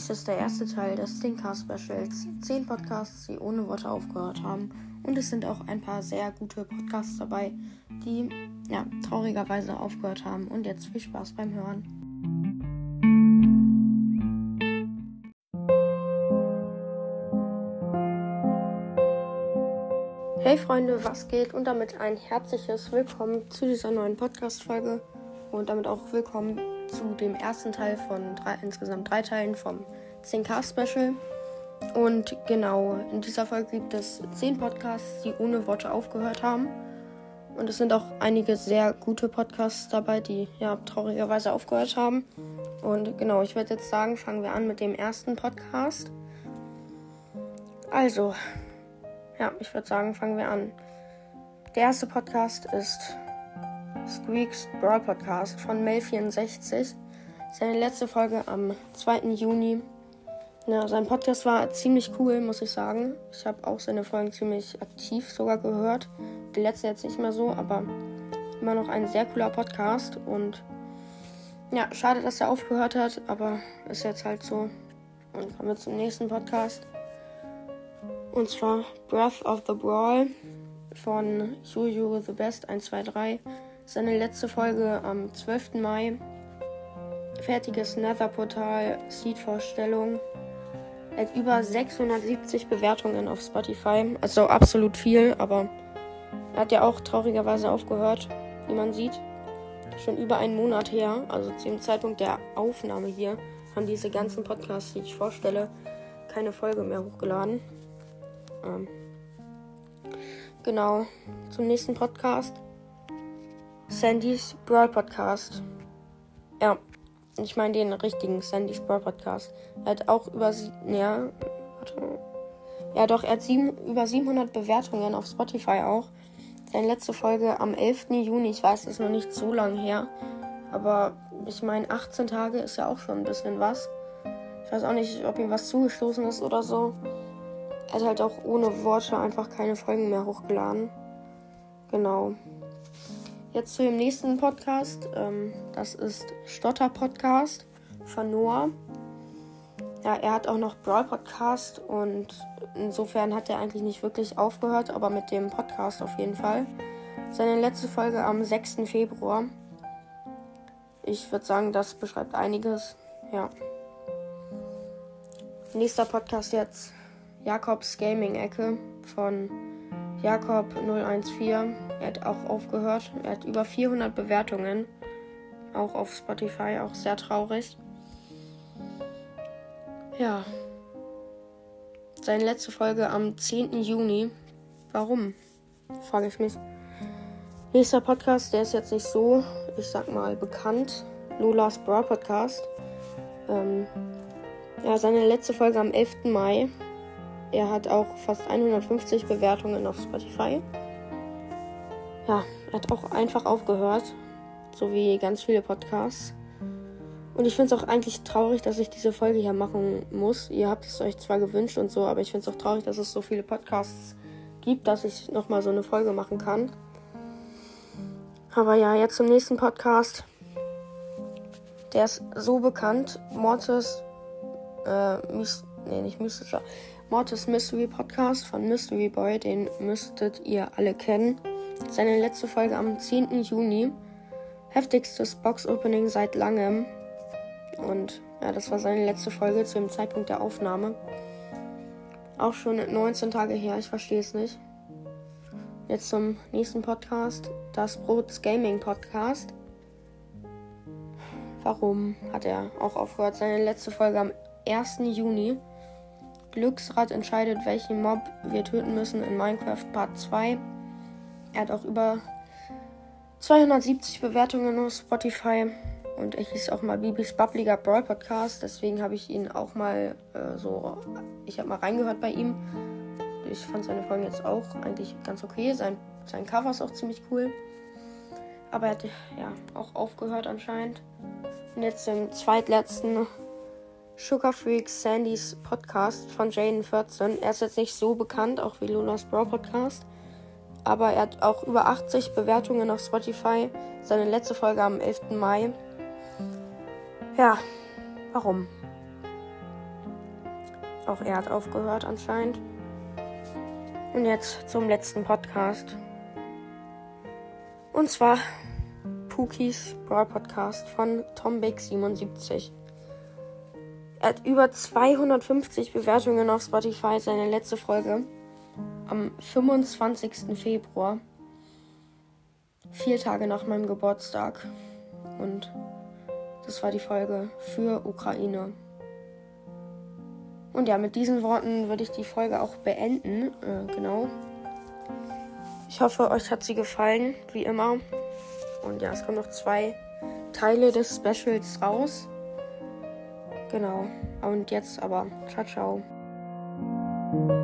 Dies ist der erste Teil des Thinkcast Specials. Zehn Podcasts, die ohne Worte aufgehört haben. Und es sind auch ein paar sehr gute Podcasts dabei, die ja, traurigerweise aufgehört haben. Und jetzt viel Spaß beim Hören. Hey Freunde, was geht? Und damit ein herzliches Willkommen zu dieser neuen Podcast-Folge. Und damit auch willkommen zu dem ersten Teil von drei, insgesamt drei Teilen vom 10K-Special. Und genau, in dieser Folge gibt es zehn Podcasts, die ohne Worte aufgehört haben. Und es sind auch einige sehr gute Podcasts dabei, die ja traurigerweise aufgehört haben. Und genau, ich würde jetzt sagen, fangen wir an mit dem ersten Podcast. Also, ja, ich würde sagen, fangen wir an. Der erste Podcast ist Squeaks Brawl Podcast von Mel64. Seine letzte Folge am 2. Juni. Ja, sein Podcast war ziemlich cool, muss ich sagen. Ich habe auch seine Folgen ziemlich aktiv sogar gehört. Die letzte jetzt nicht mehr so, aber immer noch ein sehr cooler Podcast. Und ja, schade, dass er aufgehört hat, aber ist jetzt halt so. Und kommen wir zum nächsten Podcast. Und zwar Breath of the Brawl von Juju the Best 123 seine letzte Folge am 12. Mai. Fertiges Nether-Portal, Seed-Vorstellung. Er hat über 670 Bewertungen auf Spotify. Also absolut viel, aber er hat ja auch traurigerweise aufgehört, wie man sieht. Schon über einen Monat her, also zu dem Zeitpunkt der Aufnahme hier, haben diese ganzen Podcasts, die ich vorstelle, keine Folge mehr hochgeladen. Ähm, genau, zum nächsten Podcast. Sandys Brawl Podcast. Ja, ich meine den richtigen Sandys Brawl Podcast. Er hat auch über ja, warte. Ja, doch, er hat sieben, über 700 Bewertungen auf Spotify auch. Seine letzte Folge am 11. Juni, ich weiß, ist noch nicht so lange her. Aber ich meine, 18 Tage ist ja auch schon ein bisschen was. Ich weiß auch nicht, ob ihm was zugestoßen ist oder so. Er hat halt auch ohne Worte einfach keine Folgen mehr hochgeladen. Genau. Jetzt zu dem nächsten Podcast. Ähm, das ist Stotter Podcast von Noah. Ja, er hat auch noch Brawl Podcast und insofern hat er eigentlich nicht wirklich aufgehört, aber mit dem Podcast auf jeden Fall. Seine letzte Folge am 6. Februar. Ich würde sagen, das beschreibt einiges. Ja. Nächster Podcast jetzt Jakobs Gaming Ecke von Jakob 014. Er hat auch aufgehört. Er hat über 400 Bewertungen. Auch auf Spotify. Auch sehr traurig. Ja. Seine letzte Folge am 10. Juni. Warum? Frage ich mich. Nächster Podcast, der ist jetzt nicht so, ich sag mal, bekannt. Lolas Bra Podcast. Ähm, ja, seine letzte Folge am 11. Mai. Er hat auch fast 150 Bewertungen auf Spotify. Ja, er hat auch einfach aufgehört. So wie ganz viele Podcasts. Und ich finde es auch eigentlich traurig, dass ich diese Folge hier machen muss. Ihr habt es euch zwar gewünscht und so, aber ich finde es auch traurig, dass es so viele Podcasts gibt, dass ich nochmal so eine Folge machen kann. Aber ja, jetzt zum nächsten Podcast. Der ist so bekannt. Mortis, äh, Mys nee, nicht mystischer. Mortis Mystery Podcast von Mystery Boy, den müsstet ihr alle kennen. Seine letzte Folge am 10. Juni. Heftigstes Box-Opening seit langem. Und ja, das war seine letzte Folge zu dem Zeitpunkt der Aufnahme. Auch schon 19 Tage her, ich verstehe es nicht. Jetzt zum nächsten Podcast. Das Brots Gaming Podcast. Warum hat er auch aufgehört? Seine letzte Folge am 1. Juni. Glücksrad entscheidet, welchen Mob wir töten müssen in Minecraft Part 2. Er hat auch über 270 Bewertungen auf Spotify. Und ich hieß auch mal Bibis Bubbliger Brawl Podcast. Deswegen habe ich ihn auch mal äh, so. Ich habe mal reingehört bei ihm. Ich fand seine Folgen jetzt auch eigentlich ganz okay. Sein, sein Cover ist auch ziemlich cool. Aber er hat ja auch aufgehört anscheinend. Und jetzt im zweitletzten Sugar Freaks Sandys Podcast von Jaden14. Er ist jetzt nicht so bekannt, auch wie Lunas Bro Podcast. Aber er hat auch über 80 Bewertungen auf Spotify. Seine letzte Folge am 11. Mai. Ja, warum? Auch er hat aufgehört anscheinend. Und jetzt zum letzten Podcast. Und zwar Pookies Brawl Podcast von TomBig77. Er hat über 250 Bewertungen auf Spotify, seine letzte Folge am 25. Februar. Vier Tage nach meinem Geburtstag. Und das war die Folge für Ukraine. Und ja, mit diesen Worten würde ich die Folge auch beenden. Äh, genau. Ich hoffe, euch hat sie gefallen, wie immer. Und ja, es kommen noch zwei Teile des Specials raus. Genau. Und jetzt aber. Ciao, ciao.